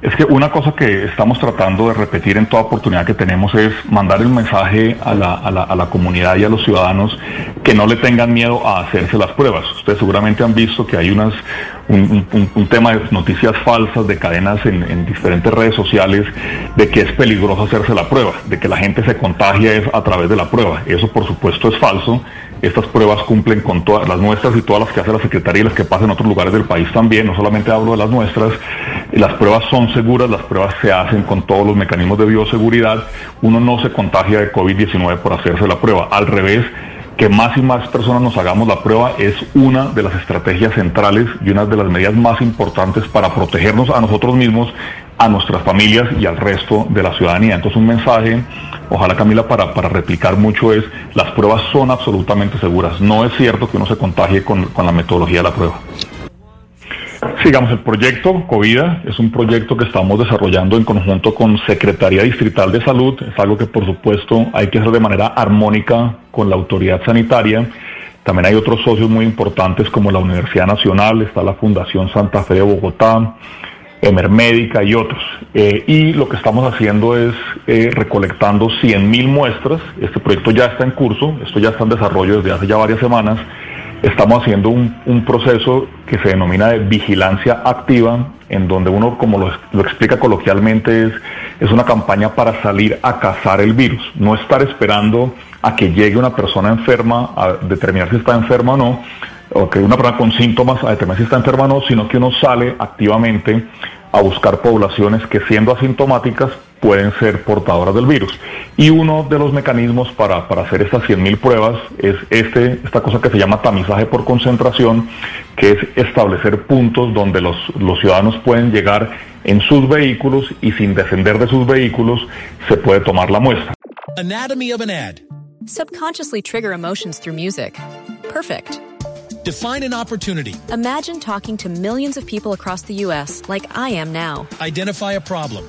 Es que una cosa que estamos tratando de repetir en toda oportunidad que tenemos es mandar el mensaje a la, a la, a la comunidad y a los ciudadanos que no le tengan miedo a hacerse las pruebas. Ustedes seguramente han visto que hay unas, un, tema de noticias falsas de cadenas en, en, diferentes redes sociales de que es peligroso hacerse la prueba, de que la gente se contagia a través de la prueba. Eso por supuesto es falso. Estas pruebas cumplen con todas las nuestras y todas las que hace la Secretaría y las que pasan en otros lugares del país también. No solamente hablo de las nuestras. Las pruebas son seguras, las pruebas se hacen con todos los mecanismos de bioseguridad. Uno no se contagia de COVID-19 por hacerse la prueba. Al revés, que más y más personas nos hagamos la prueba es una de las estrategias centrales y una de las medidas más importantes para protegernos a nosotros mismos, a nuestras familias y al resto de la ciudadanía. Entonces un mensaje, ojalá Camila, para, para replicar mucho es, las pruebas son absolutamente seguras. No es cierto que uno se contagie con, con la metodología de la prueba. Sigamos, el proyecto COVIDA es un proyecto que estamos desarrollando en conjunto con Secretaría Distrital de Salud. Es algo que por supuesto hay que hacer de manera armónica con la autoridad sanitaria. También hay otros socios muy importantes como la Universidad Nacional, está la Fundación Santa Fe de Bogotá, Emermédica y otros. Eh, y lo que estamos haciendo es eh, recolectando 100.000 muestras. Este proyecto ya está en curso, esto ya está en desarrollo desde hace ya varias semanas estamos haciendo un, un, proceso que se denomina de vigilancia activa, en donde uno, como lo, explica coloquialmente, es, es una campaña para salir a cazar el virus, no estar esperando a que llegue una persona enferma a determinar si está enferma o no, o que una persona con síntomas a determinar si está enferma o no, sino que uno sale activamente a buscar poblaciones que siendo asintomáticas pueden ser portadoras del virus. Y uno de los mecanismos para, para hacer estas 100.000 pruebas es este, esta cosa que se llama tamizaje por concentración, que es establecer puntos donde los, los ciudadanos pueden llegar en sus vehículos y sin descender de sus vehículos se puede tomar la muestra. Anatomy of an ad. Subconsciously trigger emotions through music. Perfect. Define an opportunity. Imagine talking to millions of people across the U.S. like I am now. Identify a problem.